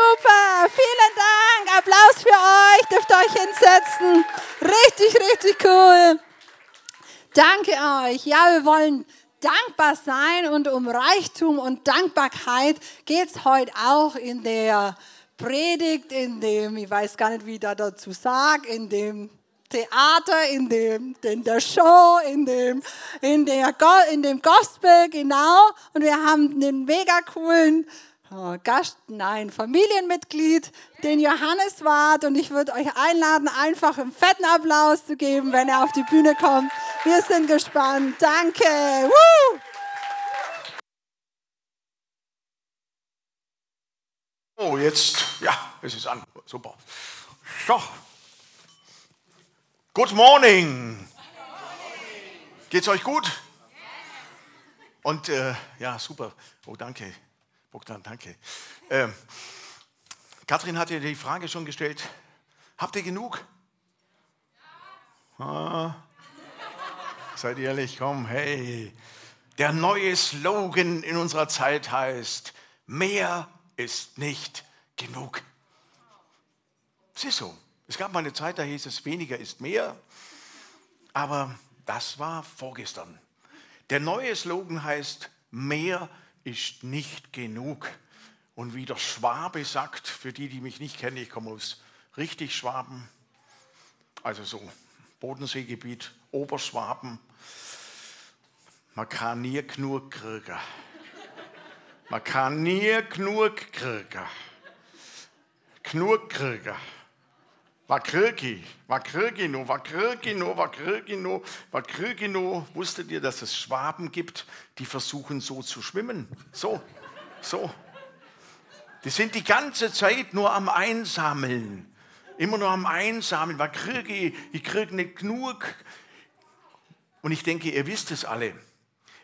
Super, vielen Dank. Applaus für euch. Dürft euch hinsetzen. Richtig, richtig cool. Danke euch. Ja, wir wollen dankbar sein und um Reichtum und Dankbarkeit geht es heute auch in der Predigt, in dem, ich weiß gar nicht, wie ich da dazu sage, in dem Theater, in, dem, in der Show, in dem, in, der, in dem Gospel, genau. Und wir haben einen mega coolen Gast, nein, Familienmitglied, den Johannes wart. Und ich würde euch einladen, einfach einen fetten Applaus zu geben, wenn er auf die Bühne kommt. Wir sind gespannt. Danke. Woo! Oh, jetzt, ja, es ist an. Super. So. Good morning. Geht's euch gut? Und äh, ja, super. Oh, danke. Bogdan, danke. Ähm, Kathrin hat dir die Frage schon gestellt. Habt ihr genug? Ah, seid ehrlich, komm, hey. Der neue Slogan in unserer Zeit heißt, mehr ist nicht genug. Es ist so. Es gab mal eine Zeit, da hieß es, weniger ist mehr. Aber das war vorgestern. Der neue Slogan heißt, mehr ist nicht genug. Und wie der Schwabe sagt, für die, die mich nicht kennen, ich komme aus richtig Schwaben, also so Bodenseegebiet, Oberschwaben, man kann nie genug kriegen. Man kann nie genug kriegen. Genug kriegen. Was krieg ich? Was krieg ich noch? Was krieg ich noch? Was krieg ich noch? Wusstet ihr, dass es Schwaben gibt, die versuchen so zu schwimmen? So, so. Die sind die ganze Zeit nur am Einsammeln. Immer nur am Einsammeln. Was ich? Ich krieg nicht genug. Und ich denke, ihr wisst es alle.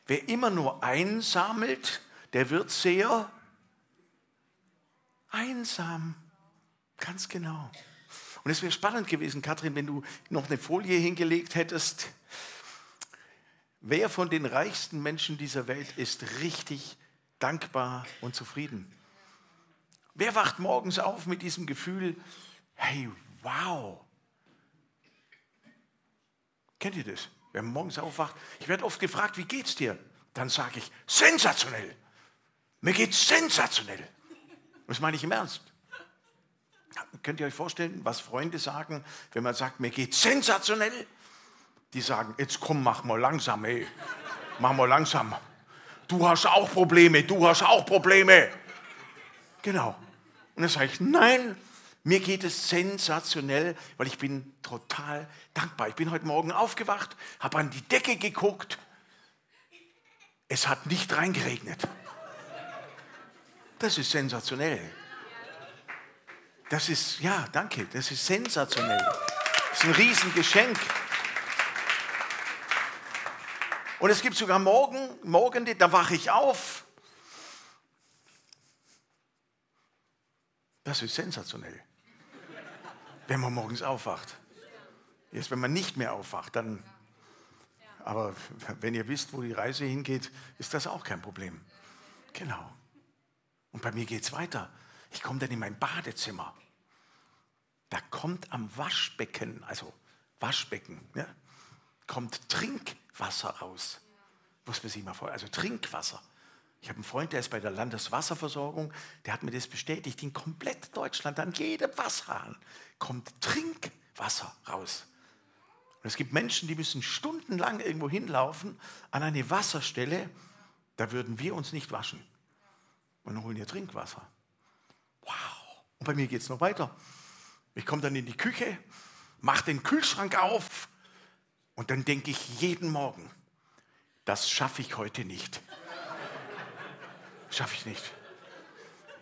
Wer immer nur einsammelt, der wird sehr einsam. Ganz genau. Und es wäre spannend gewesen, Kathrin, wenn du noch eine Folie hingelegt hättest. Wer von den reichsten Menschen dieser Welt ist richtig dankbar und zufrieden? Wer wacht morgens auf mit diesem Gefühl, hey, wow. Kennt ihr das? Wer morgens aufwacht, ich werde oft gefragt, wie geht's dir? Dann sage ich, sensationell. Mir geht's sensationell. Das meine ich im Ernst. Könnt ihr euch vorstellen, was Freunde sagen, wenn man sagt, mir geht's sensationell? Die sagen, jetzt komm, mach mal langsam, ey. Mach mal langsam. Du hast auch Probleme, du hast auch Probleme. Genau. Und dann sage ich, nein, mir geht es sensationell, weil ich bin total dankbar. Ich bin heute Morgen aufgewacht, habe an die Decke geguckt. Es hat nicht reingeregnet. Das ist sensationell. Das ist, ja, danke, das ist sensationell. Das ist ein Riesengeschenk. Und es gibt sogar Morgen, Morgen, da wache ich auf. Das ist sensationell wenn man morgens aufwacht. Jetzt, wenn man nicht mehr aufwacht, dann. Aber wenn ihr wisst, wo die Reise hingeht, ist das auch kein Problem. Genau. Und bei mir geht es weiter. Ich komme dann in mein Badezimmer. Da kommt am Waschbecken, also Waschbecken, ja, kommt Trinkwasser raus. Muss man sich mal vorstellen. Also Trinkwasser. Ich habe einen Freund, der ist bei der Landeswasserversorgung, der hat mir das bestätigt. In komplett Deutschland, an jedem Wasserhahn kommt Trinkwasser raus. Und es gibt Menschen, die müssen stundenlang irgendwo hinlaufen an eine Wasserstelle, da würden wir uns nicht waschen. Und holen hier Trinkwasser. Wow. Und bei mir geht es noch weiter. Ich komme dann in die Küche, mache den Kühlschrank auf und dann denke ich jeden Morgen, das schaffe ich heute nicht. Schaffe ich nicht.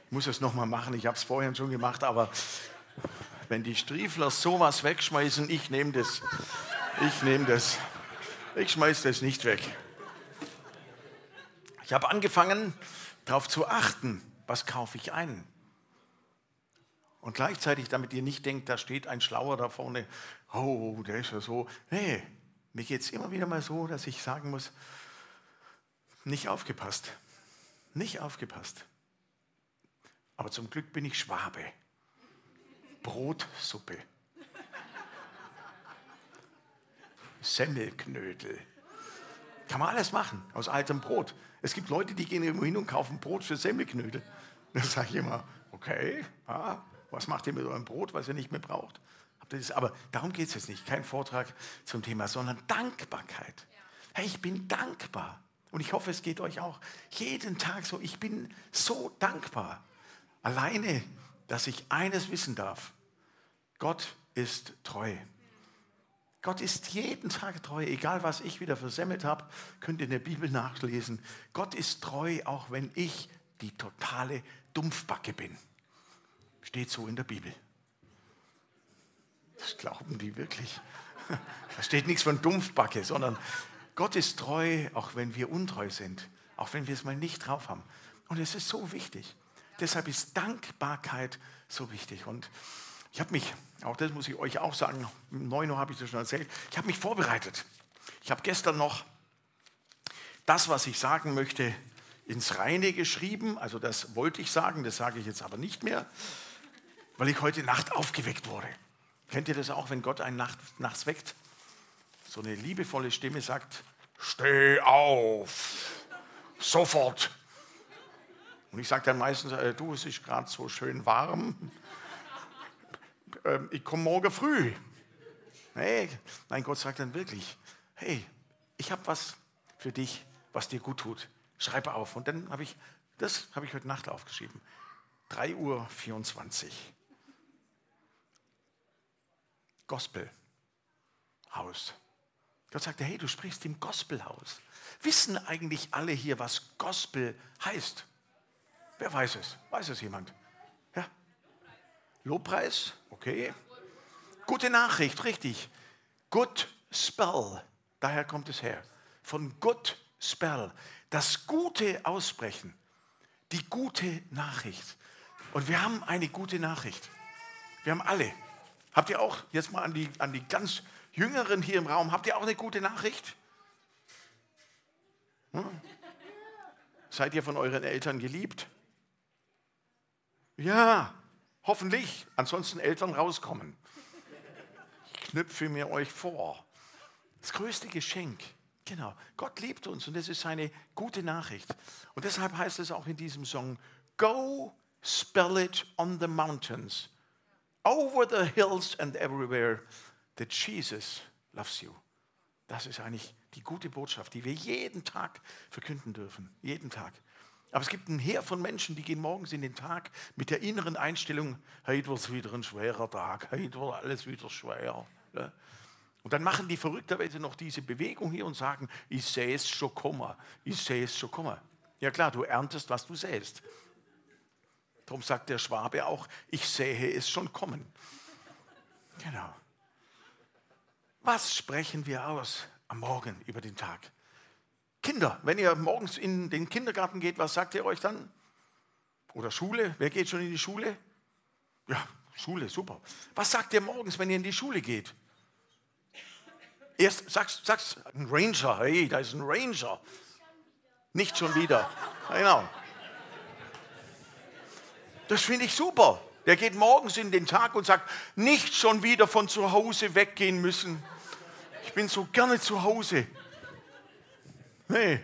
Ich muss es nochmal machen, ich habe es vorhin schon gemacht, aber wenn die Striefler sowas wegschmeißen, ich nehme das. Ich nehme das. Ich schmeiße das nicht weg. Ich habe angefangen, darauf zu achten, was kaufe ich ein. Und gleichzeitig, damit ihr nicht denkt, da steht ein Schlauer da vorne, oh, der ist ja so. Nee, mir geht es immer wieder mal so, dass ich sagen muss, nicht aufgepasst. Nicht aufgepasst. Aber zum Glück bin ich Schwabe. Brotsuppe. Semmelknödel. Kann man alles machen aus altem Brot. Es gibt Leute, die gehen irgendwo hin und kaufen Brot für Semmelknödel. Da sage ich immer, okay, ah, was macht ihr mit eurem Brot, was ihr nicht mehr braucht? Aber darum geht es jetzt nicht. Kein Vortrag zum Thema, sondern Dankbarkeit. Hey, ich bin dankbar. Und ich hoffe, es geht euch auch jeden Tag so. Ich bin so dankbar. Alleine, dass ich eines wissen darf. Gott ist treu. Gott ist jeden Tag treu, egal was ich wieder versemmelt habe, könnt ihr in der Bibel nachlesen. Gott ist treu, auch wenn ich die totale Dumpfbacke bin. Steht so in der Bibel. Das glauben die wirklich. Da steht nichts von Dumpfbacke, sondern Gott ist treu, auch wenn wir untreu sind, auch wenn wir es mal nicht drauf haben. Und es ist so wichtig. Deshalb ist Dankbarkeit so wichtig. Und ich habe mich, auch das muss ich euch auch sagen, um 9 Uhr habe ich das schon erzählt, ich habe mich vorbereitet. Ich habe gestern noch das, was ich sagen möchte, ins Reine geschrieben. Also das wollte ich sagen, das sage ich jetzt aber nicht mehr, weil ich heute Nacht aufgeweckt wurde. Kennt ihr das auch, wenn Gott einen nacht, nachts weckt? So eine liebevolle Stimme sagt, steh auf, sofort. Und ich sage dann meistens, äh, du, es ist gerade so schön warm, ähm, ich komme morgen früh. Hey, mein Gott sagt dann wirklich, hey, ich habe was für dich, was dir gut tut. Schreibe auf. Und dann habe ich, das habe ich heute Nacht aufgeschrieben. 3 Uhr 24. Gospelhaus. Gott sagte, hey, du sprichst im Gospelhaus. Wissen eigentlich alle hier, was Gospel heißt? Wer weiß es? Weiß es jemand? Ja? Lobpreis? Okay. Gute Nachricht, richtig. Good spell, daher kommt es her. Von good spell, das Gute aussprechen, die gute Nachricht. Und wir haben eine gute Nachricht. Wir haben alle. Habt ihr auch, jetzt mal an die, an die ganz Jüngeren hier im Raum, habt ihr auch eine gute Nachricht? Hm? Seid ihr von euren Eltern geliebt? Ja, Hoffentlich, ansonsten Eltern rauskommen. Ich knüpfe mir euch vor. Das größte Geschenk, genau. Gott liebt uns und das ist seine gute Nachricht. Und deshalb heißt es auch in diesem Song, Go spell it on the mountains, over the hills and everywhere, that Jesus loves you. Das ist eigentlich die gute Botschaft, die wir jeden Tag verkünden dürfen. Jeden Tag. Aber es gibt ein Heer von Menschen, die gehen morgens in den Tag mit der inneren Einstellung, heute wird es wieder ein schwerer Tag, heute wird alles wieder schwer. Und dann machen die verrückterweise noch diese Bewegung hier und sagen, ich sehe es schon kommen, ich sehe es schon kommen. Ja klar, du erntest, was du sähst. Darum sagt der Schwabe auch, ich sehe es schon kommen. Genau. Was sprechen wir aus am Morgen über den Tag? Kinder, wenn ihr morgens in den Kindergarten geht, was sagt ihr euch dann? Oder Schule? Wer geht schon in die Schule? Ja, Schule, super. Was sagt ihr morgens, wenn ihr in die Schule geht? Erst sagst, sagst ein Ranger, hey, da ist ein Ranger. Nicht schon wieder. Genau. Das finde ich super. Der geht morgens in den Tag und sagt, nicht schon wieder von zu Hause weggehen müssen. Ich bin so gerne zu Hause. Nee,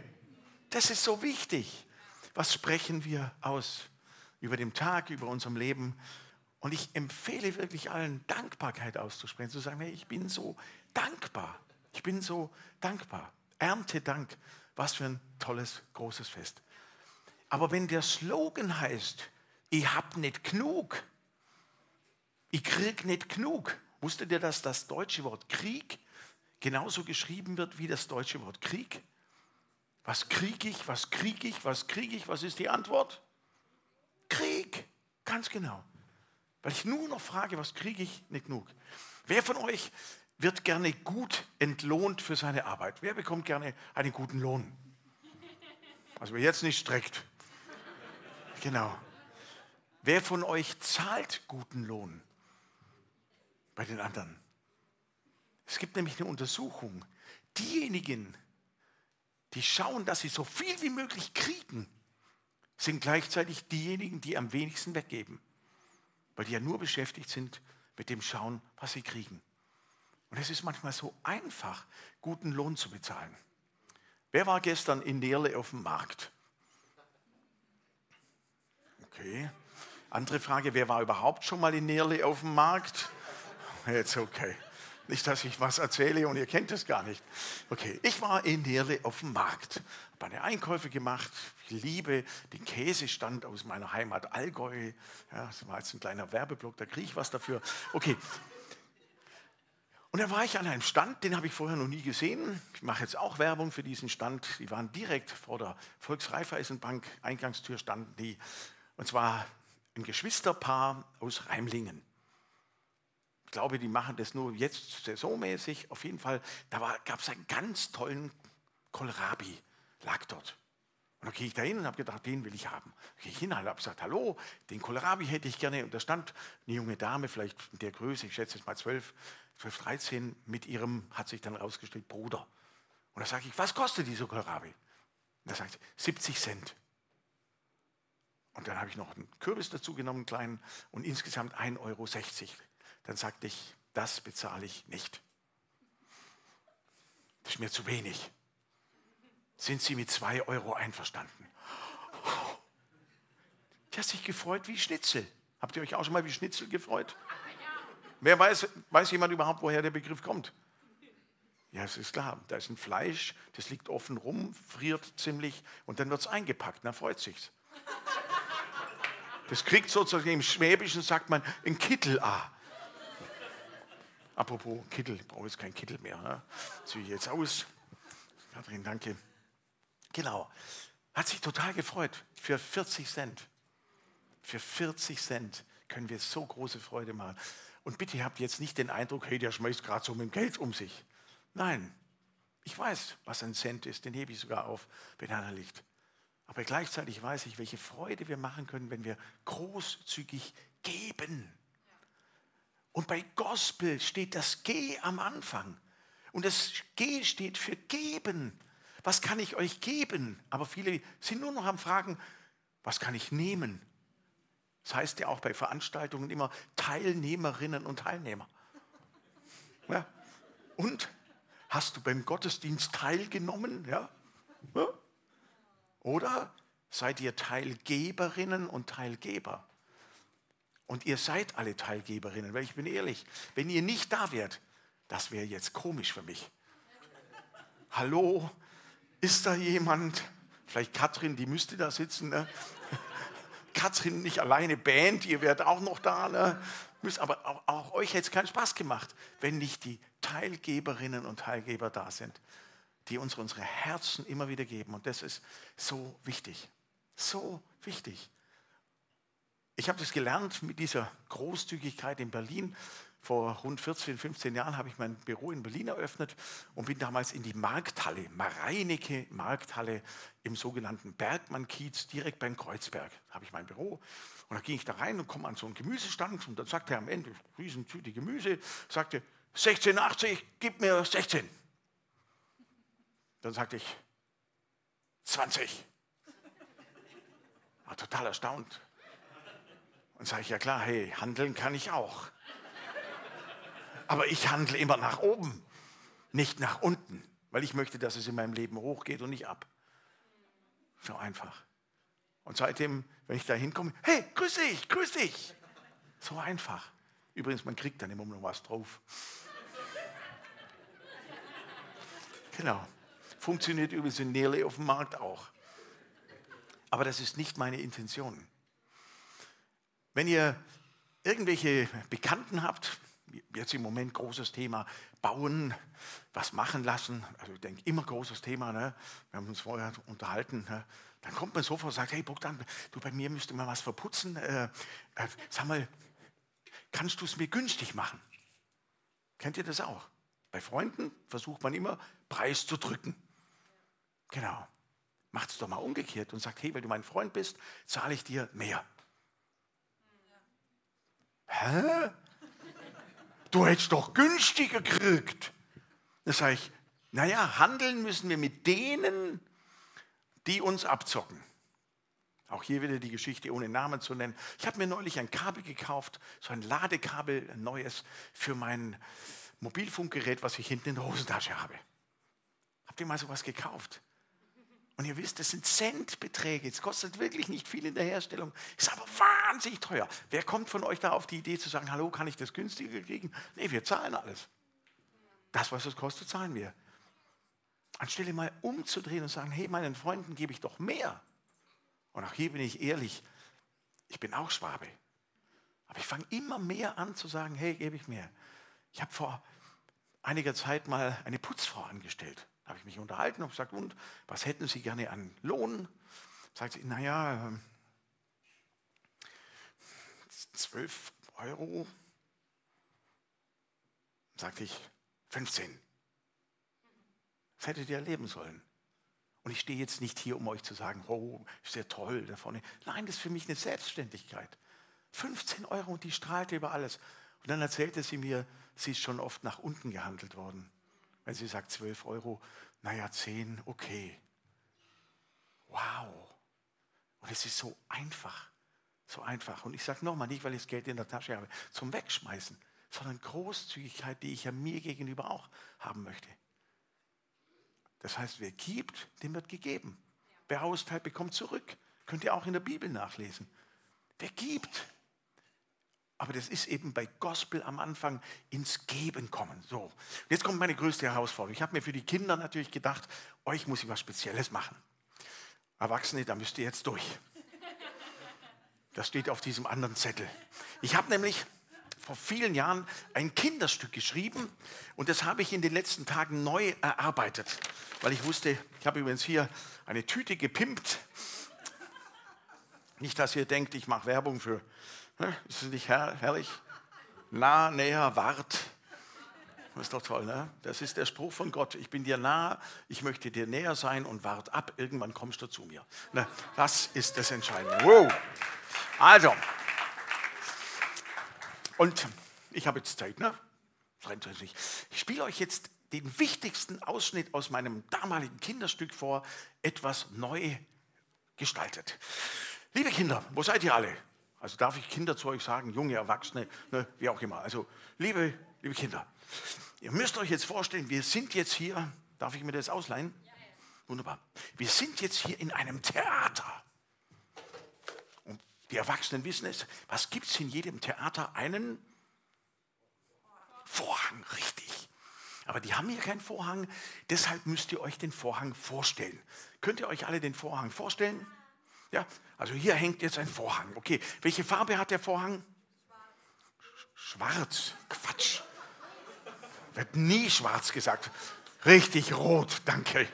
das ist so wichtig. Was sprechen wir aus über den Tag, über unserem Leben? Und ich empfehle wirklich allen, Dankbarkeit auszusprechen, zu sagen, hey, ich bin so dankbar. Ich bin so dankbar. Ernte Dank. Was für ein tolles, großes Fest. Aber wenn der Slogan heißt, ich hab nicht genug, ich krieg nicht genug, wusstet ihr, dass das deutsche Wort Krieg genauso geschrieben wird wie das deutsche Wort Krieg? Was kriege ich, was kriege ich, was kriege ich? Was ist die Antwort? Krieg, ganz genau. Weil ich nur noch frage, was kriege ich, nicht genug. Wer von euch wird gerne gut entlohnt für seine Arbeit? Wer bekommt gerne einen guten Lohn? Also wer jetzt nicht streckt. Genau. Wer von euch zahlt guten Lohn bei den anderen? Es gibt nämlich eine Untersuchung. Diejenigen, die schauen, dass sie so viel wie möglich kriegen, sind gleichzeitig diejenigen, die am wenigsten weggeben, weil die ja nur beschäftigt sind mit dem Schauen, was sie kriegen. Und es ist manchmal so einfach, guten Lohn zu bezahlen. Wer war gestern in Nerle auf dem Markt? Okay. Andere Frage, wer war überhaupt schon mal in Nerle auf dem Markt? Jetzt okay. Nicht, dass ich was erzähle und ihr kennt es gar nicht. Okay, ich war in Nerle auf dem Markt, habe meine Einkäufe gemacht. Ich liebe den Käsestand aus meiner Heimat Allgäu. Ja, das war jetzt ein kleiner Werbeblock, da kriege ich was dafür. Okay. Und da war ich an einem Stand, den habe ich vorher noch nie gesehen. Ich mache jetzt auch Werbung für diesen Stand. Die waren direkt vor der Volksreifeisenbank, Eingangstür standen die. Und zwar ein Geschwisterpaar aus Reimlingen. Ich glaube, die machen das nur jetzt saisonmäßig. Auf jeden Fall, da gab es einen ganz tollen Kohlrabi, lag dort. Und dann gehe ich da hin und habe gedacht, den will ich haben. Gehe ich hin und habe gesagt, hallo, den Kohlrabi hätte ich gerne. Und da stand eine junge Dame, vielleicht in der Größe, ich schätze jetzt mal 12, 12, 13, mit ihrem, hat sich dann rausgestellt, Bruder. Und da sage ich, was kostet dieser Kohlrabi? Und da sagt sie, 70 Cent. Und dann habe ich noch einen Kürbis dazu genommen, einen kleinen, und insgesamt 1,60 Euro dann sagte ich, das bezahle ich nicht. Das ist mir zu wenig. Sind Sie mit zwei Euro einverstanden? Die hat sich gefreut wie Schnitzel. Habt ihr euch auch schon mal wie Schnitzel gefreut? Wer weiß, weiß jemand überhaupt, woher der Begriff kommt? Ja, es ist klar. Da ist ein Fleisch, das liegt offen rum, friert ziemlich und dann wird es eingepackt. Dann freut sich's. Das kriegt sozusagen im Schwäbischen, sagt man, ein Kittel A. Apropos Kittel, ich brauche jetzt keinen Kittel mehr. Ne? Ziehe ich jetzt aus. Kathrin, danke. Genau. Hat sich total gefreut. Für 40 Cent. Für 40 Cent können wir so große Freude machen. Und bitte habt jetzt nicht den Eindruck, hey, der schmeißt gerade so mit dem Geld um sich. Nein, ich weiß, was ein Cent ist, den hebe ich sogar auf, wenn einer liegt. Aber gleichzeitig weiß ich, welche Freude wir machen können, wenn wir großzügig geben. Und bei Gospel steht das G am Anfang. Und das G steht für geben. Was kann ich euch geben? Aber viele sind nur noch am Fragen, was kann ich nehmen? Das heißt ja auch bei Veranstaltungen immer Teilnehmerinnen und Teilnehmer. Ja. Und hast du beim Gottesdienst teilgenommen? Ja? ja? Oder seid ihr Teilgeberinnen und Teilgeber? Und ihr seid alle Teilgeberinnen, weil ich bin ehrlich, wenn ihr nicht da wärt, das wäre jetzt komisch für mich. Hallo, ist da jemand? Vielleicht Katrin, die müsste da sitzen. Ne? Katrin nicht alleine, Band, ihr werdet auch noch da. Ne? Aber auch, auch euch hätte es keinen Spaß gemacht, wenn nicht die Teilgeberinnen und Teilgeber da sind, die uns unsere Herzen immer wieder geben. Und das ist so wichtig. So wichtig. Ich habe das gelernt mit dieser Großzügigkeit in Berlin. Vor rund 14, 15 Jahren habe ich mein Büro in Berlin eröffnet und bin damals in die Markthalle, Mareinecke Markthalle im sogenannten Bergmann-Kiez, direkt beim Kreuzberg. Habe ich mein Büro und da ging ich da rein und komme an so einen Gemüsestand und dann sagte er am Ende, Riesentüte Gemüse, sagte 16,80, gib mir 16. Dann sagte ich 20. War total erstaunt. Und sage ich, ja klar, hey, handeln kann ich auch. Aber ich handle immer nach oben, nicht nach unten, weil ich möchte, dass es in meinem Leben hochgeht und nicht ab. So einfach. Und seitdem, wenn ich da hinkomme, hey, grüß dich, grüß dich. So einfach. Übrigens, man kriegt dann immer noch was drauf. Genau. Funktioniert übrigens in Nähle auf dem Markt auch. Aber das ist nicht meine Intention. Wenn ihr irgendwelche Bekannten habt, jetzt im Moment großes Thema bauen, was machen lassen, also ich denke immer großes Thema, ne? wir haben uns vorher unterhalten, ne? dann kommt man sofort und sagt, hey Bogdan, du bei mir müsste mal was verputzen, äh, äh, sag mal, kannst du es mir günstig machen? Kennt ihr das auch? Bei Freunden versucht man immer, Preis zu drücken. Genau. Macht es doch mal umgekehrt und sagt, hey, weil du mein Freund bist, zahle ich dir mehr. Hä? Du hättest doch günstiger gekriegt. Da sage ich, naja, handeln müssen wir mit denen, die uns abzocken. Auch hier wieder die Geschichte ohne Namen zu nennen. Ich habe mir neulich ein Kabel gekauft, so ein Ladekabel, ein neues für mein Mobilfunkgerät, was ich hinten in der Hosentasche habe. Habt ihr mal sowas gekauft? Und ihr wisst, das sind Centbeträge. Es kostet wirklich nicht viel in der Herstellung, ist aber wahnsinnig teuer. Wer kommt von euch da auf die Idee zu sagen, hallo, kann ich das günstiger kriegen? Nee, wir zahlen alles. Das, was es kostet, zahlen wir. Anstelle mal umzudrehen und sagen, hey, meinen Freunden gebe ich doch mehr. Und auch hier bin ich ehrlich, ich bin auch Schwabe. Aber ich fange immer mehr an zu sagen, hey, gebe ich mehr. Ich habe vor einiger Zeit mal eine Putzfrau angestellt habe ich mich unterhalten und gesagt, und was hätten Sie gerne an Lohn? Sagt sie, naja, 12 Euro. Sagte ich, 15. Das hättet ihr erleben sollen. Und ich stehe jetzt nicht hier, um euch zu sagen, oh, ist ja toll da vorne. Nein, das ist für mich eine Selbstständigkeit. 15 Euro und die strahlte über alles. Und dann erzählte sie mir, sie ist schon oft nach unten gehandelt worden. Wenn sie sagt 12 Euro, naja, 10, okay. Wow. Und es ist so einfach. So einfach. Und ich sage nochmal, nicht weil ich das Geld in der Tasche habe, zum Wegschmeißen, sondern Großzügigkeit, die ich ja mir gegenüber auch haben möchte. Das heißt, wer gibt, dem wird gegeben. Wer austeilt, bekommt zurück. Könnt ihr auch in der Bibel nachlesen. Wer gibt, aber das ist eben bei Gospel am Anfang ins Geben kommen. So, jetzt kommt meine größte Herausforderung. Ich habe mir für die Kinder natürlich gedacht, euch muss ich was Spezielles machen. Erwachsene, da müsst ihr jetzt durch. Das steht auf diesem anderen Zettel. Ich habe nämlich vor vielen Jahren ein Kinderstück geschrieben und das habe ich in den letzten Tagen neu erarbeitet, weil ich wusste, ich habe übrigens hier eine Tüte gepimpt. Nicht, dass ihr denkt, ich mache Werbung für ist es nicht herr, herrlich? Nah, näher, wart. Das ist doch toll, ne? Das ist der Spruch von Gott. Ich bin dir nah, ich möchte dir näher sein und wart ab. Irgendwann kommst du zu mir. Ne? Das ist das Entscheidende. Wow. Also, und ich habe jetzt Zeit, ne? Ich spiele euch jetzt den wichtigsten Ausschnitt aus meinem damaligen Kinderstück vor, etwas neu gestaltet. Liebe Kinder, wo seid ihr alle? Also darf ich Kinder zu euch sagen, junge Erwachsene, ne, wie auch immer. Also liebe, liebe Kinder, ihr müsst euch jetzt vorstellen, wir sind jetzt hier, darf ich mir das ausleihen? Wunderbar. Wir sind jetzt hier in einem Theater. Und die Erwachsenen wissen es, was gibt es in jedem Theater? Einen Vorhang, richtig. Aber die haben hier keinen Vorhang, deshalb müsst ihr euch den Vorhang vorstellen. Könnt ihr euch alle den Vorhang vorstellen? Ja, also hier hängt jetzt ein Vorhang. Okay, welche Farbe hat der Vorhang? Schwarz. Quatsch. Wird nie schwarz gesagt. Richtig rot, danke.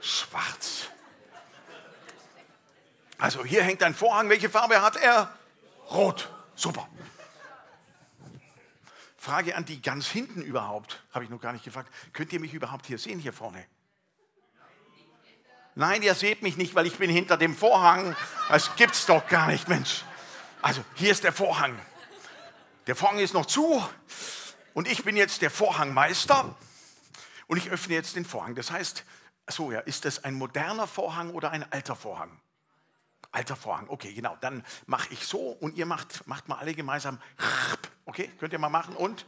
Schwarz. Also hier hängt ein Vorhang. Welche Farbe hat er? Rot. Super. Frage an die ganz hinten überhaupt, habe ich noch gar nicht gefragt. Könnt ihr mich überhaupt hier sehen, hier vorne? Nein, ihr seht mich nicht, weil ich bin hinter dem Vorhang. Das gibt's doch gar nicht, Mensch. Also, hier ist der Vorhang. Der Vorhang ist noch zu und ich bin jetzt der Vorhangmeister und ich öffne jetzt den Vorhang. Das heißt, so ja, ist das ein moderner Vorhang oder ein alter Vorhang? Alter Vorhang, okay, genau. Dann mache ich so und ihr macht, macht mal alle gemeinsam. Okay, könnt ihr mal machen und?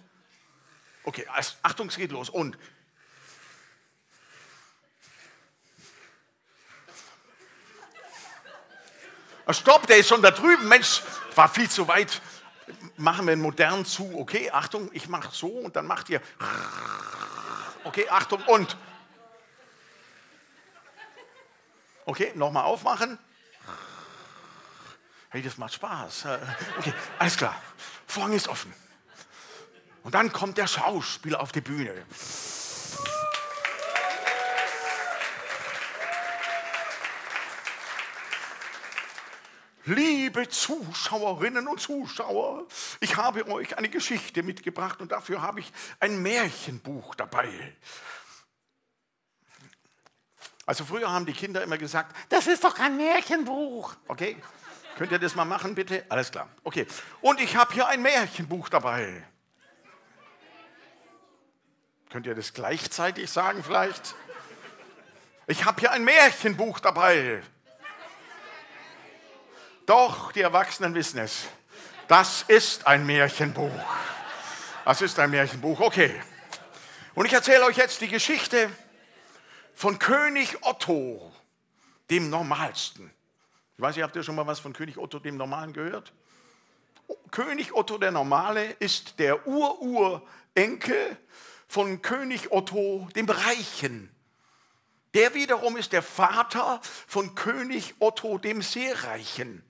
Okay, Achtung, es geht los. Und stopp, der ist schon da drüben. Mensch, war viel zu weit. Machen wir modernen zu. Okay, Achtung, ich mache so und dann macht ihr. Okay, Achtung und. Okay, nochmal aufmachen. Hey, das macht Spaß. Äh, okay, alles klar. Vorhang ist offen. Und dann kommt der Schauspieler auf die Bühne. Liebe Zuschauerinnen und Zuschauer, ich habe euch eine Geschichte mitgebracht und dafür habe ich ein Märchenbuch dabei. Also früher haben die Kinder immer gesagt, das ist doch kein Märchenbuch. Okay? Könnt ihr das mal machen, bitte? Alles klar. Okay. Und ich habe hier ein Märchenbuch dabei. Könnt ihr das gleichzeitig sagen vielleicht? Ich habe hier ein Märchenbuch dabei. Doch, die Erwachsenen wissen es. Das ist ein Märchenbuch. Das ist ein Märchenbuch, okay. Und ich erzähle euch jetzt die Geschichte von König Otto, dem Normalsten. Ich weiß nicht, habt ihr schon mal was von König Otto dem Normalen gehört? König Otto der Normale ist der Ururenkel von König Otto dem Reichen. Der wiederum ist der Vater von König Otto dem Seereichen.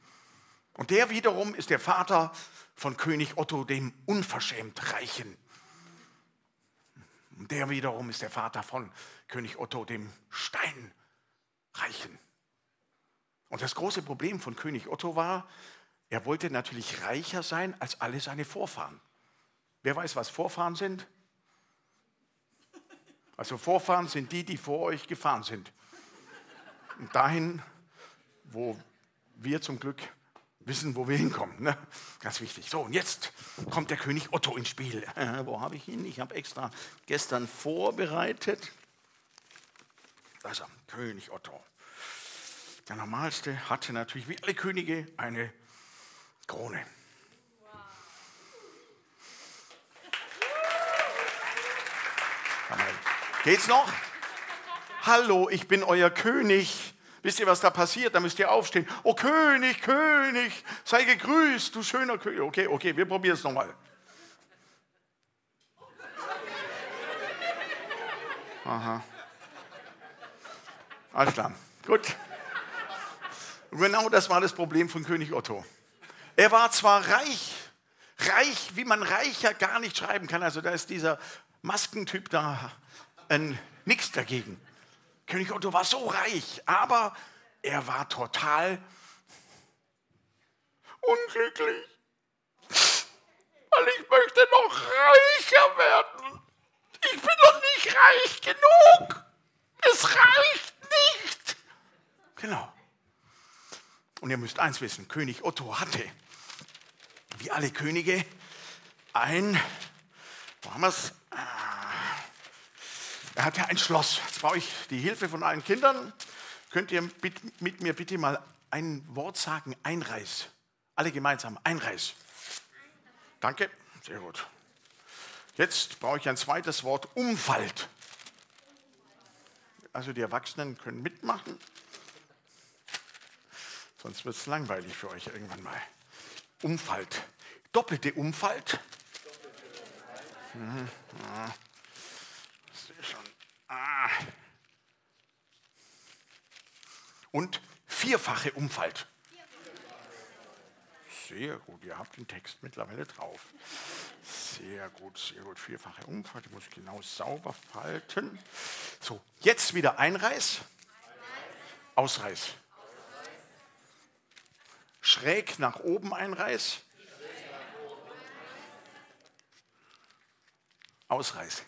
Und der wiederum ist der Vater von König Otto dem unverschämt Reichen. Und der wiederum ist der Vater von König Otto dem Steinreichen. Und das große Problem von König Otto war, er wollte natürlich reicher sein als alle seine Vorfahren. Wer weiß, was Vorfahren sind? Also Vorfahren sind die, die vor euch gefahren sind. Und dahin, wo wir zum Glück wissen, wo wir hinkommen. Ne? Ganz wichtig. So, und jetzt kommt der König Otto ins Spiel. Äh, wo habe ich ihn? Ich habe extra gestern vorbereitet. Da ist er, König Otto. Der Normalste hatte natürlich wie alle Könige eine Krone. Geht's noch? Hallo, ich bin euer König. Wisst ihr, was da passiert? Da müsst ihr aufstehen. Oh König, König, sei gegrüßt, du schöner König. Okay, okay, wir probieren es nochmal. Aha. Alles klar. Gut. Genau das war das Problem von König Otto. Er war zwar reich, reich, wie man reicher gar nicht schreiben kann. Also da ist dieser Maskentyp da ein Nix dagegen. König Otto war so reich, aber er war total unglücklich. Weil ich möchte noch reicher werden. Ich bin noch nicht reich genug. Es reicht nicht. Genau. Und ihr müsst eins wissen, König Otto hatte, wie alle Könige, ein, wo haben wir es? Er hatte ein Schloss. Jetzt brauche ich die Hilfe von allen Kindern. Könnt ihr mit mir bitte mal ein Wort sagen? Einreis. Alle gemeinsam. Einreis. Danke. Sehr gut. Jetzt brauche ich ein zweites Wort. Umfalt. Also die Erwachsenen können mitmachen. Sonst wird es langweilig für euch irgendwann mal. Umfalt. Doppelte Umfalt. Mhm. Ja. Ah. Und vierfache Umfalt. Sehr gut, ihr habt den Text mittlerweile drauf. Sehr gut, sehr gut. Vierfache Umfalt, ich muss genau sauber falten. So, jetzt wieder Einreiß, Ausreiß. Schräg nach oben Einreiß, Ausreiß.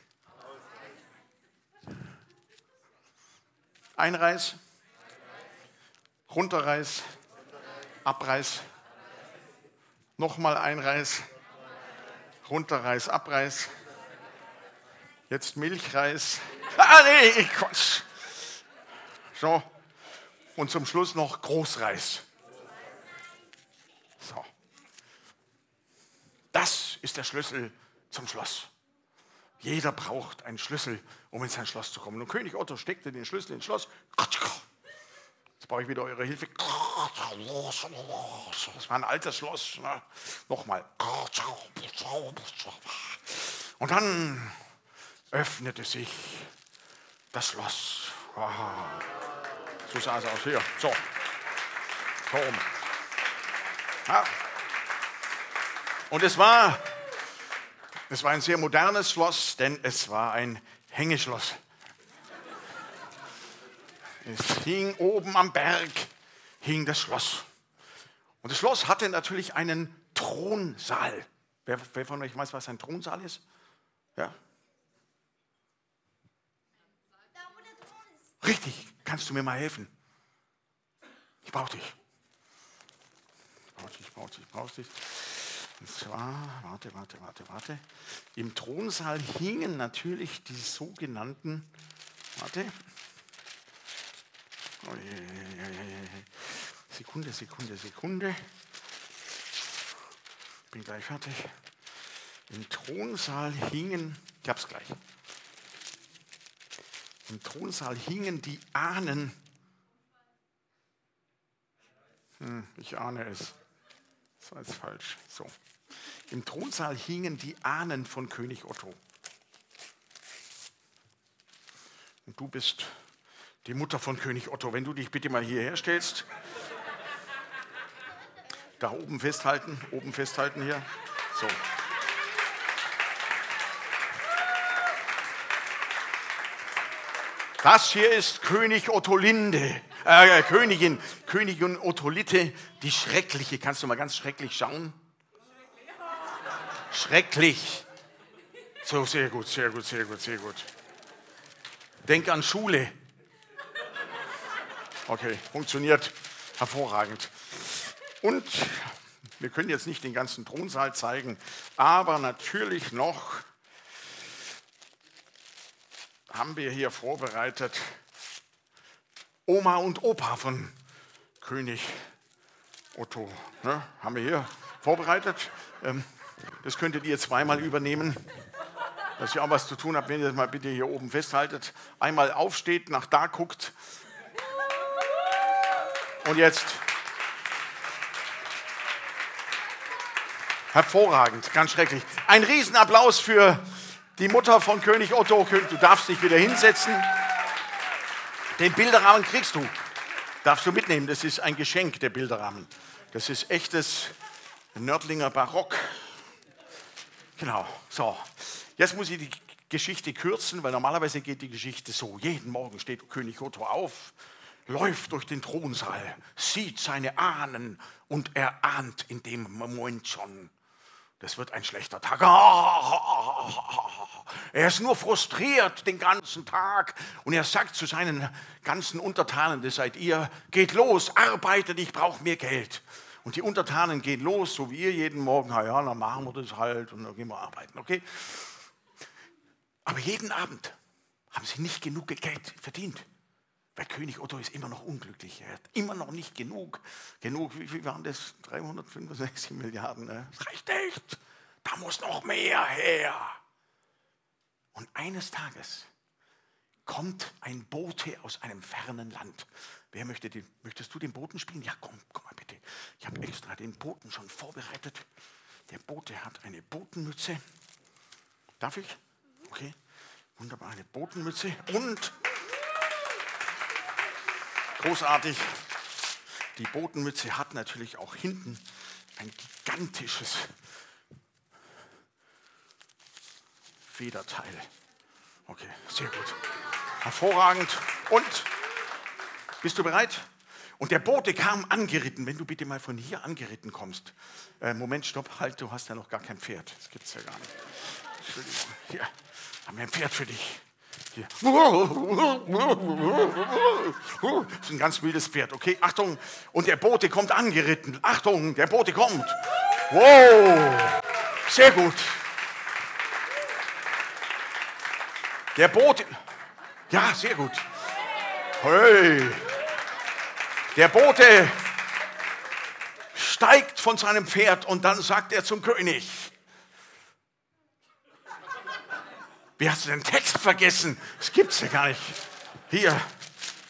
Einreiß, Runterreiß, Abreiß, nochmal Einreiß, Runterreiß, Abreiß, jetzt Milchreis. Ah, nee, Quatsch. So, und zum Schluss noch Großreis. So. Das ist der Schlüssel zum Schloss. Jeder braucht einen Schlüssel, um in sein Schloss zu kommen. Und König Otto steckte den Schlüssel ins Schloss. Jetzt brauche ich wieder eure Hilfe. Das war ein altes Schloss. Ne? Nochmal. Und dann öffnete sich das Schloss. So sah es aus hier. So. So Ja. Und es war es war ein sehr modernes Schloss, denn es war ein Hängeschloss. Es hing oben am Berg, hing das Schloss. Und das Schloss hatte natürlich einen Thronsaal. Wer, wer von euch weiß, was ein Thronsaal ist? Ja? Richtig, kannst du mir mal helfen? Ich brauche dich. Ich brauche dich, ich brauche dich, ich brauche dich. Und zwar, warte, warte, warte, warte. Im Thronsaal hingen natürlich die sogenannten, warte. Sekunde, Sekunde, Sekunde. Bin gleich fertig. Im Thronsaal hingen, ich hab's gleich. Im Thronsaal hingen die Ahnen. Hm, ich ahne es. Das war jetzt falsch. So. Im Thronsaal hingen die Ahnen von König Otto. Und du bist die Mutter von König Otto. Wenn du dich bitte mal hierher stellst. Da oben festhalten, oben festhalten hier. So. Das hier ist König Ottolinde, äh, Königin, Königin Ottolite, die schreckliche. Kannst du mal ganz schrecklich schauen? Schrecklich. So, sehr gut, sehr gut, sehr gut, sehr gut. Denk an Schule. Okay, funktioniert hervorragend. Und wir können jetzt nicht den ganzen Thronsaal zeigen, aber natürlich noch haben wir hier vorbereitet Oma und Opa von König Otto. Ne? Haben wir hier vorbereitet. Ähm, das könntet ihr zweimal übernehmen, dass ihr auch was zu tun habt, wenn ihr das mal bitte hier oben festhaltet. Einmal aufsteht, nach da guckt. Und jetzt Hervorragend, ganz schrecklich. Ein Riesenapplaus für die Mutter von König Otto. Du darfst dich wieder hinsetzen. Den Bilderrahmen kriegst du. Darfst du mitnehmen. Das ist ein Geschenk, der Bilderrahmen. Das ist echtes Nördlinger Barock. Genau. So. Jetzt muss ich die Geschichte kürzen, weil normalerweise geht die Geschichte so. Jeden Morgen steht König Otto auf, läuft durch den Thronsaal, sieht seine Ahnen und er ahnt in dem Moment schon, das wird ein schlechter Tag. Er ist nur frustriert den ganzen Tag und er sagt zu seinen ganzen Untertanen, das seid ihr, geht los, arbeitet, ich brauche mehr Geld. Und die Untertanen gehen los, so wie ihr jeden Morgen, ja, ja, dann machen wir das halt und dann gehen wir arbeiten, okay? Aber jeden Abend haben sie nicht genug Geld verdient. Weil König Otto ist immer noch unglücklich. Er hat immer noch nicht genug. Genug, wie viel waren das? 365 Milliarden. Ne? Das reicht nicht. Da muss noch mehr her. Und eines Tages kommt ein Bote aus einem fernen Land. Wer möchte den, möchtest du den Boten spielen? Ja, komm, komm mal bitte. Ich habe extra den Boten schon vorbereitet. Der Bote hat eine Botenmütze. Darf ich? Okay. Wunderbar, eine Botenmütze. Und Großartig. Die Botenmütze hat natürlich auch hinten ein gigantisches Federteil. Okay, sehr gut. Hervorragend. Und bist du bereit? Und der Bote kam angeritten. Wenn du bitte mal von hier angeritten kommst. Äh, Moment, stopp, halt, du hast ja noch gar kein Pferd. Das gibt es ja gar nicht. Entschuldigung. Hier haben wir ein Pferd für dich. Das ist ein ganz wildes Pferd. Okay, Achtung. Und der Bote kommt angeritten. Achtung, der Bote kommt. Wow. Sehr gut. Der Bote. Ja, sehr gut. Hey. Der Bote steigt von seinem Pferd und dann sagt er zum König, Wie hast du den Text vergessen? Das gibt's ja gar nicht. Hier,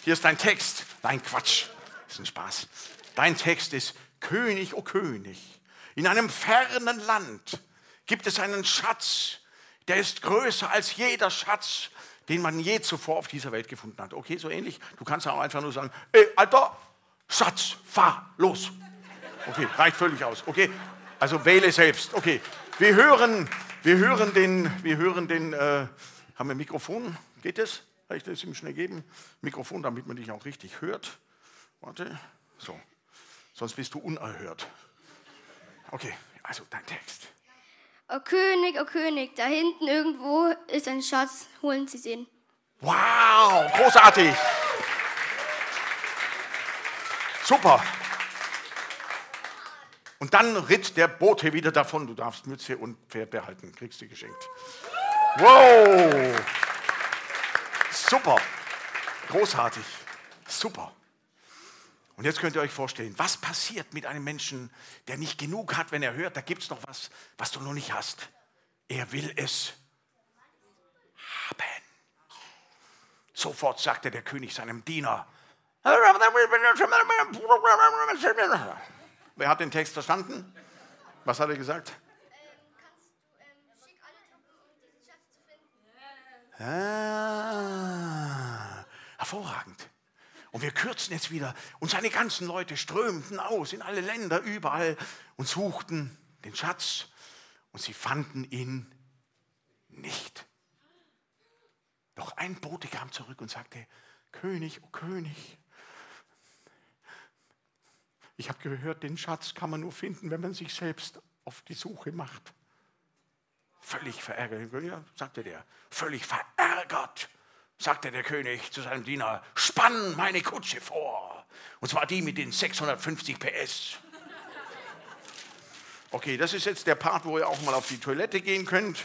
hier ist dein Text. Nein, Quatsch. Das ist ein Spaß. Dein Text ist König, o oh König. In einem fernen Land gibt es einen Schatz, der ist größer als jeder Schatz, den man je zuvor auf dieser Welt gefunden hat. Okay, so ähnlich. Du kannst auch einfach nur sagen, ey, Alter, Schatz, fahr, los. Okay, reicht völlig aus. Okay, also wähle selbst. Okay, wir hören wir hören den, wir hören den, äh, haben wir ein Mikrofon? Geht das? Kann ich das ihm schnell geben? Mikrofon, damit man dich auch richtig hört. Warte, so. Sonst bist du unerhört. Okay, also dein Text. O König, o König, da hinten irgendwo ist ein Schatz, holen Sie den. Wow, großartig. Super. Und dann ritt der Bote wieder davon. Du darfst Mütze und Pferd behalten, kriegst du geschenkt. Wow! Super! Großartig! Super! Und jetzt könnt ihr euch vorstellen, was passiert mit einem Menschen, der nicht genug hat, wenn er hört, da gibt es noch was, was du noch nicht hast. Er will es haben. Sofort sagte der König seinem Diener, wer hat den Text verstanden? Was hat er gesagt? Ah, hervorragend. Und wir kürzen jetzt wieder. Und seine ganzen Leute strömten aus in alle Länder, überall und suchten den Schatz. Und sie fanden ihn nicht. Doch ein Bote kam zurück und sagte, König, oh König, ich habe gehört, den Schatz kann man nur finden, wenn man sich selbst auf die Suche macht. Völlig verärgert, ja, sagte der, völlig verärgert, sagte der König zu seinem Diener, spann meine Kutsche vor. Und zwar die mit den 650 PS. Okay, das ist jetzt der Part, wo ihr auch mal auf die Toilette gehen könnt.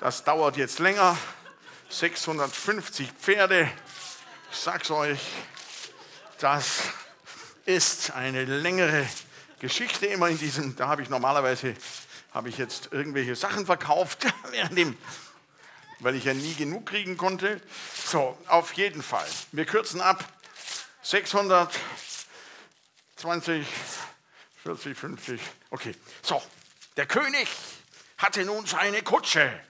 Das dauert jetzt länger. 650 Pferde. Ich sag's euch, das ist eine längere Geschichte immer in diesem. Da habe ich normalerweise habe ich jetzt irgendwelche Sachen verkauft, dem, weil ich ja nie genug kriegen konnte. So, auf jeden Fall. Wir kürzen ab. 620, 40, 50. Okay, so. Der König hatte nun seine Kutsche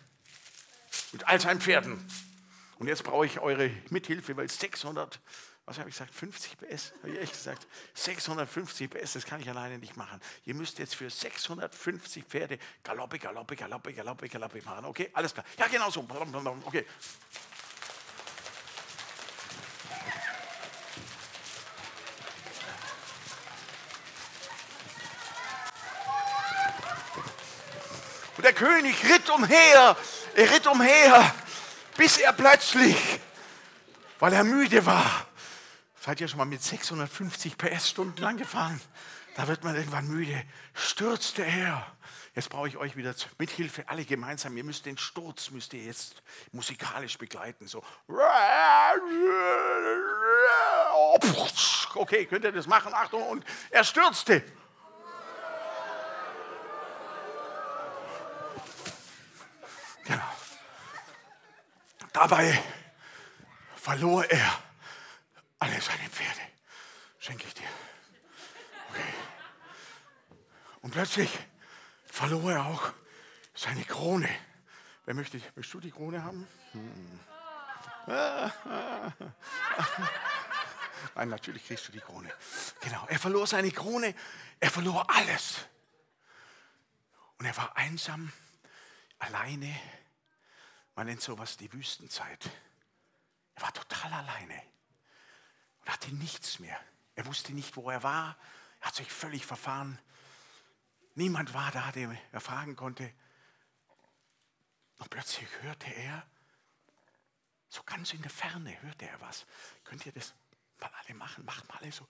mit all seinen Pferden. Und jetzt brauche ich eure Mithilfe, weil 600 was habe ich gesagt, 50 PS? Habe ich echt gesagt, 650 PS, das kann ich alleine nicht machen. Ihr müsst jetzt für 650 Pferde Galoppe, Galoppe, Galoppe, Galoppe, Galoppe machen. Okay, alles klar. Ja, genau so. Okay. Und der König ritt umher, er ritt umher, bis er plötzlich, weil er müde war, Seid ihr schon mal mit 650 PS stundenlang gefahren? Da wird man irgendwann müde. Stürzte er. Jetzt brauche ich euch wieder mit Hilfe, alle gemeinsam. Ihr müsst den Sturz, müsst ihr jetzt musikalisch begleiten. So. Okay, könnt ihr das machen? Achtung, und er stürzte. Genau. Dabei verlor er alle seine Pferde schenke ich dir. Okay. Und plötzlich verlor er auch seine Krone. Wer möchte, möchtest du die Krone haben? Hm. Nein, natürlich kriegst du die Krone. Genau, er verlor seine Krone, er verlor alles. Und er war einsam, alleine. Man nennt sowas die Wüstenzeit. Er war total alleine und hatte nichts mehr. Er wusste nicht, wo er war. Er hat sich völlig verfahren. Niemand war da, den er fragen konnte. Und plötzlich hörte er, so ganz in der Ferne hörte er was. Könnt ihr das mal alle machen? Macht mal alle so.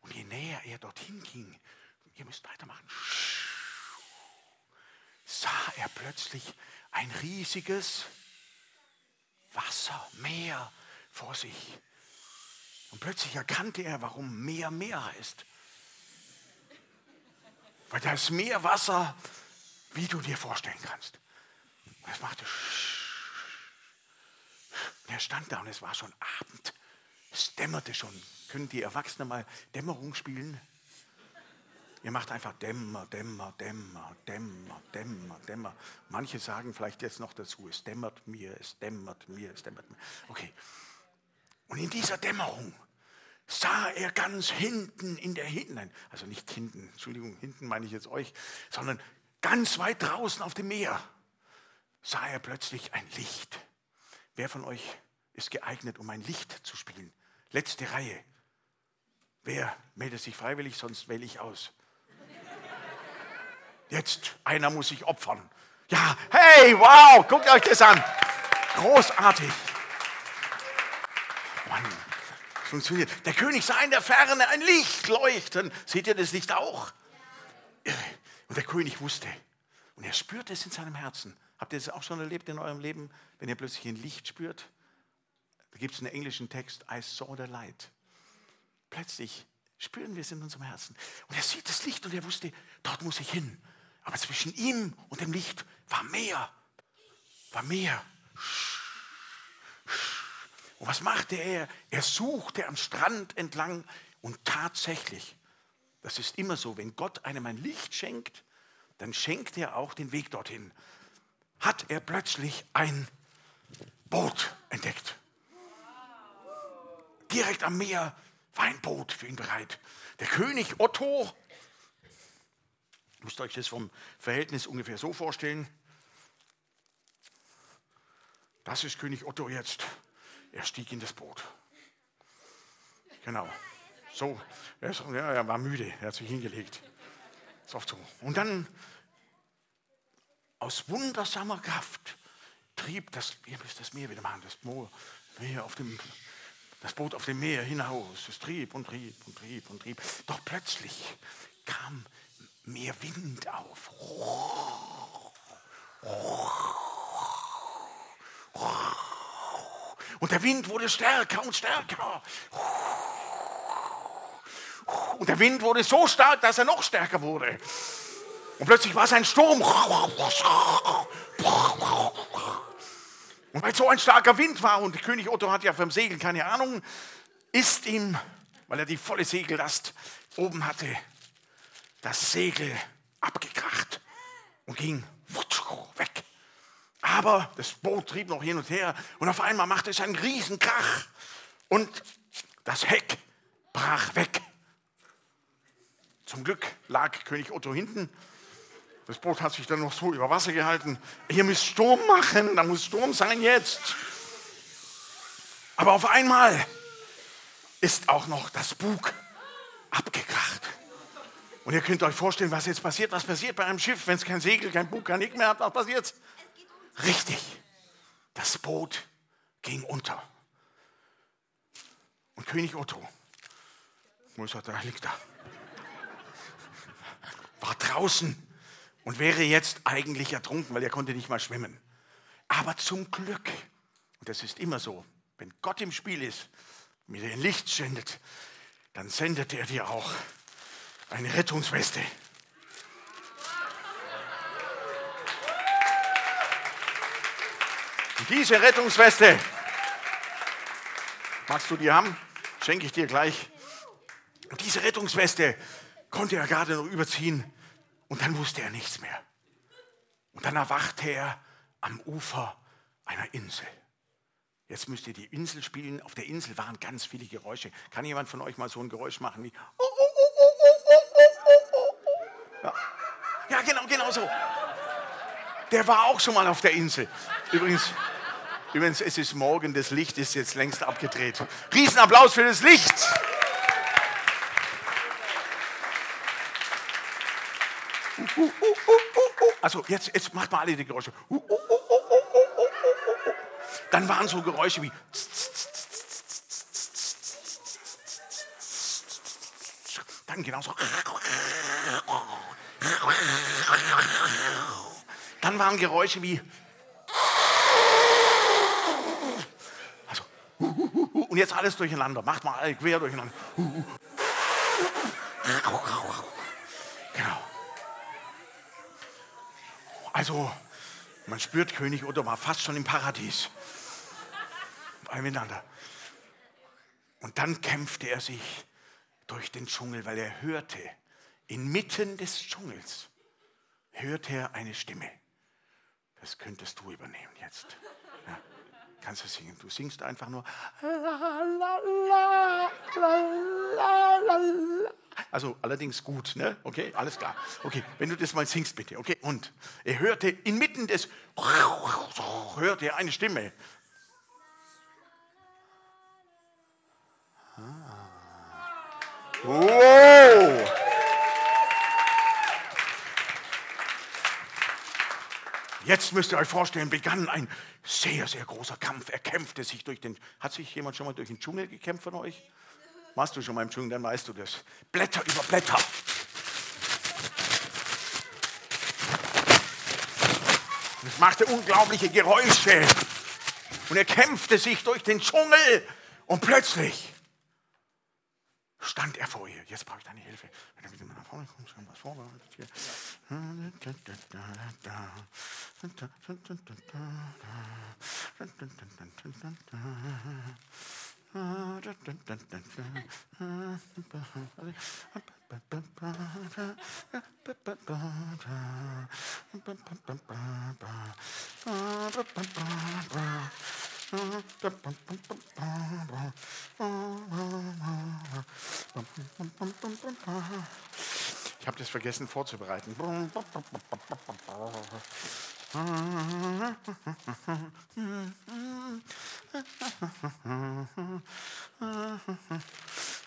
Und je näher er dorthin ging, ihr müsst weitermachen sah er plötzlich ein riesiges Wassermeer vor sich. Und plötzlich erkannte er, warum Meer Meer heißt. Weil da ist mehr Wasser, wie du dir vorstellen kannst. Und es machte und er stand da und es war schon Abend. Es dämmerte schon. Können die Erwachsenen mal Dämmerung spielen? Ihr macht einfach Dämmer, Dämmer, Dämmer, Dämmer, Dämmer, Dämmer. Manche sagen vielleicht jetzt noch dazu, es dämmert mir, es dämmert mir, es dämmert mir. Okay. Und in dieser Dämmerung sah er ganz hinten in der Hinten, also nicht hinten, Entschuldigung, hinten meine ich jetzt euch, sondern ganz weit draußen auf dem Meer, sah er plötzlich ein Licht. Wer von euch ist geeignet, um ein Licht zu spielen? Letzte Reihe. Wer meldet sich freiwillig, sonst wähle ich aus. Jetzt, einer muss sich opfern. Ja, hey, wow, guckt euch das an. Großartig. Mann, funktioniert. Der König sah in der Ferne ein Licht leuchten. Seht ihr das Licht auch? Und der König wusste, Und er spürt es in seinem Herzen. Habt ihr das auch schon erlebt in eurem Leben, wenn ihr plötzlich ein Licht spürt? Da gibt es einen englischen Text, I saw the light. Plötzlich spüren wir es in unserem Herzen. Und er sieht das Licht und er wusste, dort muss ich hin. Aber zwischen ihm und dem Licht war mehr. War mehr. Und was machte er? Er suchte am Strand entlang und tatsächlich, das ist immer so, wenn Gott einem ein Licht schenkt, dann schenkt er auch den Weg dorthin. Hat er plötzlich ein Boot entdeckt. Direkt am Meer war ein Boot für ihn bereit. Der König Otto, müsst euch das vom Verhältnis ungefähr so vorstellen. Das ist König Otto jetzt. Er stieg in das Boot. Genau. So, er, ist, ja, er war müde, er hat sich hingelegt. Ist oft so. Und dann aus wundersamer Kraft trieb das, ihr müsst das Meer wieder machen, das Meer auf dem, das Boot auf dem Meer hinaus. Es trieb und trieb und trieb und trieb. Doch plötzlich kam mehr Wind auf. Und der Wind wurde stärker und stärker. Und der Wind wurde so stark, dass er noch stärker wurde. Und plötzlich war es ein Sturm. Und weil so ein starker Wind war und König Otto hat ja vom Segel keine Ahnung, ist ihm, weil er die volle Segellast oben hatte, das Segel abgekracht und ging weg. Aber das Boot trieb noch hin und her und auf einmal machte es einen riesen Krach und das Heck brach weg. Zum Glück lag König Otto hinten. Das Boot hat sich dann noch so über Wasser gehalten. Hier muss Sturm machen, da muss Sturm sein jetzt. Aber auf einmal ist auch noch das Bug abgekracht. Und ihr könnt euch vorstellen, was jetzt passiert. Was passiert bei einem Schiff, wenn es kein Segel, kein Bug, kein Nick mehr hat? Was passiert? Richtig. Das Boot ging unter. Und König Otto, wo ist er? Da liegt er war draußen und wäre jetzt eigentlich ertrunken, weil er konnte nicht mal schwimmen. Aber zum Glück, und das ist immer so, wenn Gott im Spiel ist, mir ein Licht sendet, dann sendet er dir auch eine Rettungsweste. Und diese Rettungsweste, magst du die haben? Schenke ich dir gleich. Und diese Rettungsweste konnte er gerade noch überziehen und dann wusste er nichts mehr. Und dann erwachte er am Ufer einer Insel. Jetzt müsst ihr die Insel spielen. Auf der Insel waren ganz viele Geräusche. Kann jemand von euch mal so ein Geräusch machen wie. Ja, genau, genau so. Der war auch schon mal auf der Insel. Übrigens, übrigens, es ist morgen, das Licht ist jetzt längst abgedreht. Riesenapplaus für das Licht. Also jetzt, jetzt macht mal alle die Geräusche. Dann waren so Geräusche wie. Dann genauso. Dann waren Geräusche wie. Also, und jetzt alles durcheinander. Macht mal alle quer durcheinander. Also, man spürt, König Otto war fast schon im Paradies. Miteinander. Und dann kämpfte er sich durch den Dschungel, weil er hörte, inmitten des Dschungels, hörte er eine Stimme. Das könntest du übernehmen jetzt. Ja, kannst du singen? Du singst einfach nur. Also allerdings gut, ne? Okay, alles klar. Okay, wenn du das mal singst, bitte. Okay, und er hörte inmitten des hörte er eine Stimme. Ah. Oh. Jetzt müsst ihr euch vorstellen, begann ein sehr, sehr großer Kampf. Er kämpfte sich durch den. Hat sich jemand schon mal durch den Dschungel gekämpft von euch? Machst du schon mal im Dschungel, dann weißt du das. Blätter über Blätter. Es machte unglaubliche Geräusche. Und er kämpfte sich durch den Dschungel. Und plötzlich stand er vor ihr. Jetzt brauche ich deine Hilfe. Wenn du mal nach vorne kommst, schon was vorbereitet hier. Ich habe das vergessen vorzubereiten.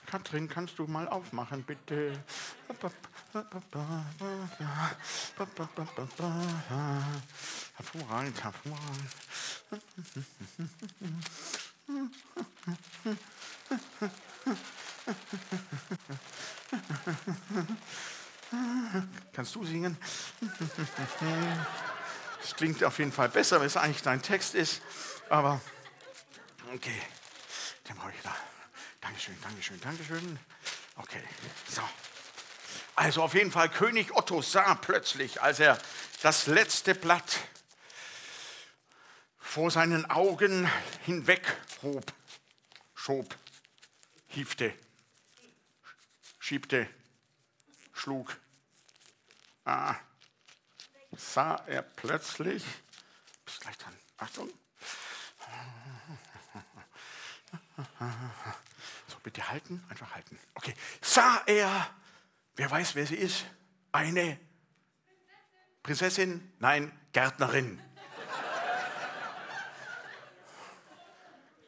Katrin, kannst du mal aufmachen, bitte? Hervorragend, hervorragend. Kannst du singen? Das klingt auf jeden Fall besser, wenn es eigentlich dein Text ist. Aber okay, den brauche ich da. Dankeschön, Dankeschön, Dankeschön. Okay, so. Also auf jeden Fall, König Otto sah plötzlich, als er das letzte Blatt vor seinen Augen hinweg hob, schob, hiefte, schiebte, schlug. Ah, sah er plötzlich, bis gleich dran, Achtung. Bitte halten, einfach halten. Okay, sah er, wer weiß, wer sie ist? Eine Prinzessin? Nein, Gärtnerin.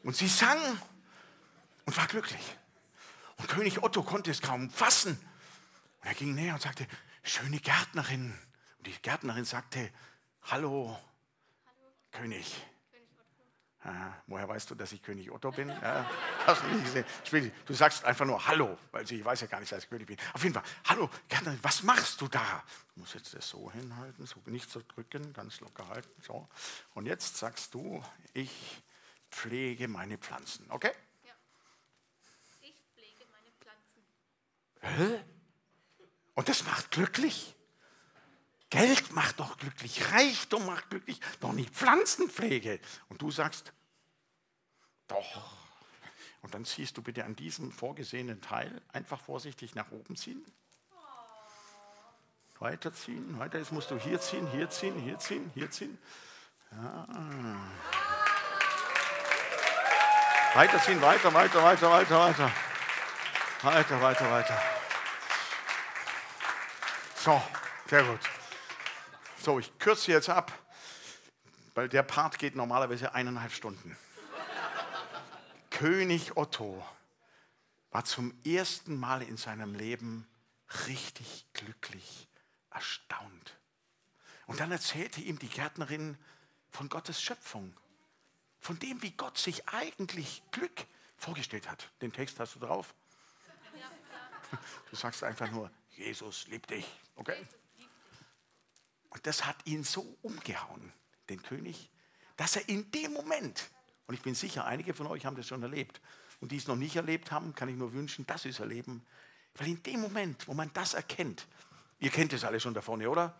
Und sie sang und war glücklich. Und König Otto konnte es kaum fassen. Und er ging näher und sagte, schöne Gärtnerin. Und die Gärtnerin sagte, hallo, hallo. König. Ah, woher weißt du, dass ich König Otto bin? Ja, hast du nicht gesehen? Du sagst einfach nur Hallo, weil sie weiß ja gar nicht, dass ich König bin. Auf jeden Fall, Hallo, was machst du da? Du musst jetzt das so hinhalten, so nicht so drücken, ganz locker halten. So. Und jetzt sagst du, ich pflege meine Pflanzen. Okay? Ja. Ich pflege meine Pflanzen. Hä? Und das macht glücklich? Geld macht doch glücklich, Reichtum macht glücklich, doch nicht Pflanzenpflege. Und du sagst, doch. Und dann ziehst du bitte an diesem vorgesehenen Teil einfach vorsichtig nach oben ziehen. Weiterziehen, weiter. Jetzt musst du hier ziehen, hier ziehen, hier ziehen, hier ziehen. Ja. Weiterziehen, weiter, weiter, weiter, weiter, weiter. Weiter, weiter, weiter. So, sehr gut. So, ich kürze jetzt ab, weil der Part geht normalerweise eineinhalb Stunden. König Otto war zum ersten Mal in seinem Leben richtig glücklich, erstaunt. Und dann erzählte ihm die Gärtnerin von Gottes Schöpfung von dem, wie Gott sich eigentlich Glück vorgestellt hat. Den Text hast du drauf. Du sagst einfach nur, Jesus liebt dich. Okay? Und das hat ihn so umgehauen, den König, dass er in dem Moment, und ich bin sicher, einige von euch haben das schon erlebt, und die es noch nicht erlebt haben, kann ich nur wünschen, dass sie es erleben. Weil in dem Moment, wo man das erkennt, ihr kennt es alle schon da vorne, oder?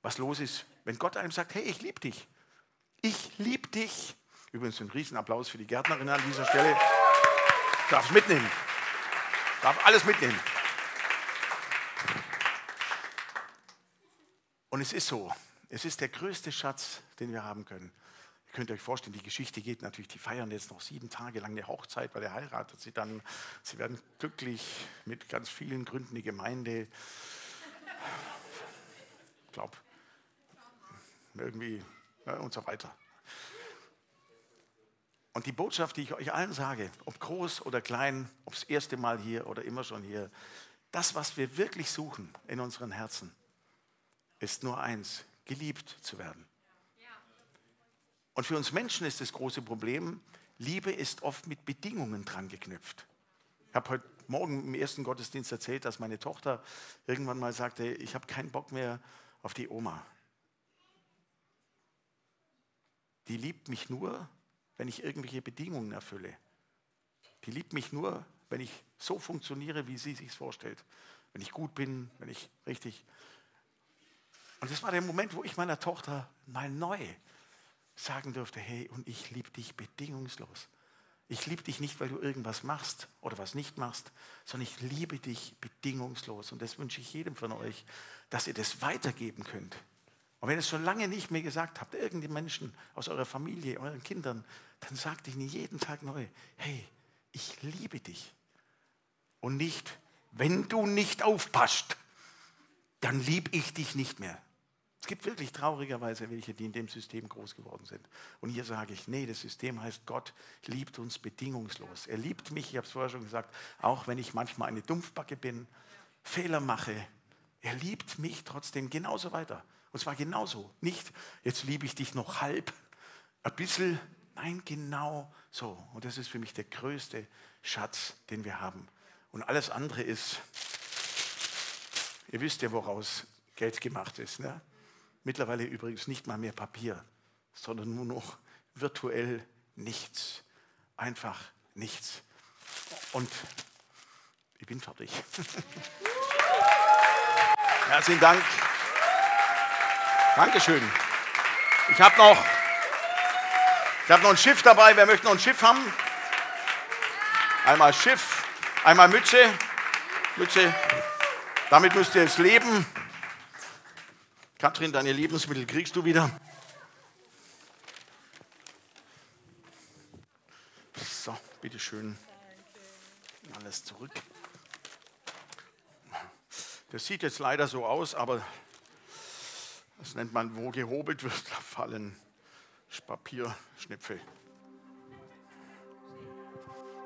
Was los ist, wenn Gott einem sagt, hey, ich liebe dich. Ich liebe dich. Übrigens ein Riesenapplaus für die Gärtnerin an dieser Stelle. Darf es mitnehmen. Darf alles mitnehmen. Und es ist so. Es ist der größte Schatz, den wir haben können. Ihr könnt euch vorstellen, die Geschichte geht natürlich, die feiern jetzt noch sieben Tage lang eine Hochzeit, weil er heiratet sie dann. Sie werden glücklich mit ganz vielen Gründen die Gemeinde. Ich glaube, irgendwie ja, und so weiter. Und die Botschaft, die ich euch allen sage, ob groß oder klein, ob das erste Mal hier oder immer schon hier, das, was wir wirklich suchen in unseren Herzen, ist nur eins, geliebt zu werden. Und für uns Menschen ist das große Problem, Liebe ist oft mit Bedingungen dran geknüpft. Ich habe heute Morgen im ersten Gottesdienst erzählt, dass meine Tochter irgendwann mal sagte, ich habe keinen Bock mehr auf die Oma. die liebt mich nur, wenn ich irgendwelche Bedingungen erfülle. Die liebt mich nur, wenn ich so funktioniere, wie sie sich vorstellt. Wenn ich gut bin, wenn ich richtig. Und das war der Moment, wo ich meiner Tochter mal neu sagen durfte, hey, und ich liebe dich bedingungslos. Ich liebe dich nicht, weil du irgendwas machst oder was nicht machst, sondern ich liebe dich bedingungslos. Und das wünsche ich jedem von euch, dass ihr das weitergeben könnt. Und wenn ihr es schon lange nicht mehr gesagt habt, irgendeinen Menschen aus eurer Familie, euren Kindern, dann sagt ihnen jeden Tag neu, hey, ich liebe dich. Und nicht, wenn du nicht aufpasst, dann liebe ich dich nicht mehr. Es gibt wirklich traurigerweise welche, die in dem System groß geworden sind. Und hier sage ich, nee, das System heißt, Gott liebt uns bedingungslos. Er liebt mich, ich habe es vorher schon gesagt, auch wenn ich manchmal eine Dumpfbacke bin, Fehler mache. Er liebt mich trotzdem genauso weiter. Und zwar genauso. Nicht, jetzt liebe ich dich noch halb, ein bisschen. Nein, genau so. Und das ist für mich der größte Schatz, den wir haben. Und alles andere ist, ihr wisst ja, woraus Geld gemacht ist. Ne? Mittlerweile übrigens nicht mal mehr Papier, sondern nur noch virtuell nichts. Einfach nichts. Und ich bin fertig. Herzlichen Dank. Dankeschön. Ich habe noch, hab noch ein Schiff dabei. Wer möchte noch ein Schiff haben? Einmal Schiff, einmal Mütze. Mütze. Damit müsst ihr jetzt leben. Kathrin, deine Lebensmittel kriegst du wieder. So, bitteschön. Alles zurück. Das sieht jetzt leider so aus, aber das nennt man, wo gehobelt wird, da fallen Papierschnipfel.